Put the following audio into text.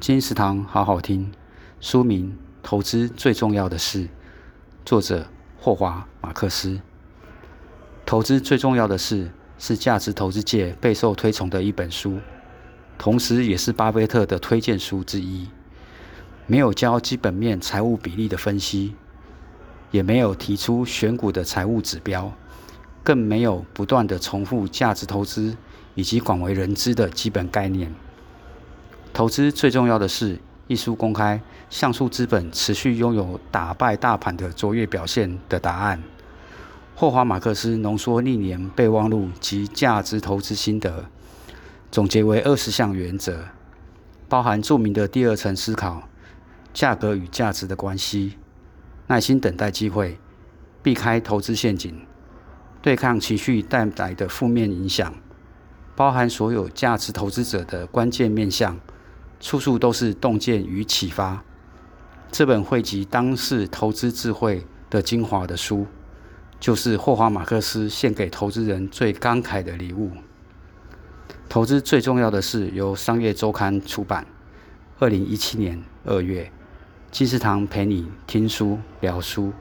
金石堂好好听，书名《投资最重要的事》，作者霍华·马克思。投资最重要的事是价值投资界备受推崇的一本书，同时也是巴菲特的推荐书之一。没有教基本面财务比例的分析，也没有提出选股的财务指标，更没有不断地重复价值投资以及广为人知的基本概念。投资最重要的是，一书公开，橡树资本持续拥有打败大盘的卓越表现的答案。霍华·马克思浓缩历年备忘录及价值投资心得，总结为二十项原则，包含著名的第二层思考。价格与价值的关系，耐心等待机会，避开投资陷阱，对抗情绪带来的负面影响，包含所有价值投资者的关键面向，处处都是洞见与启发。这本汇集当世投资智慧的精华的书，就是霍华·马克思献给投资人最慷慨的礼物。投资最重要的是，由商业周刊出版，二零一七年二月。金石堂陪你听书聊书。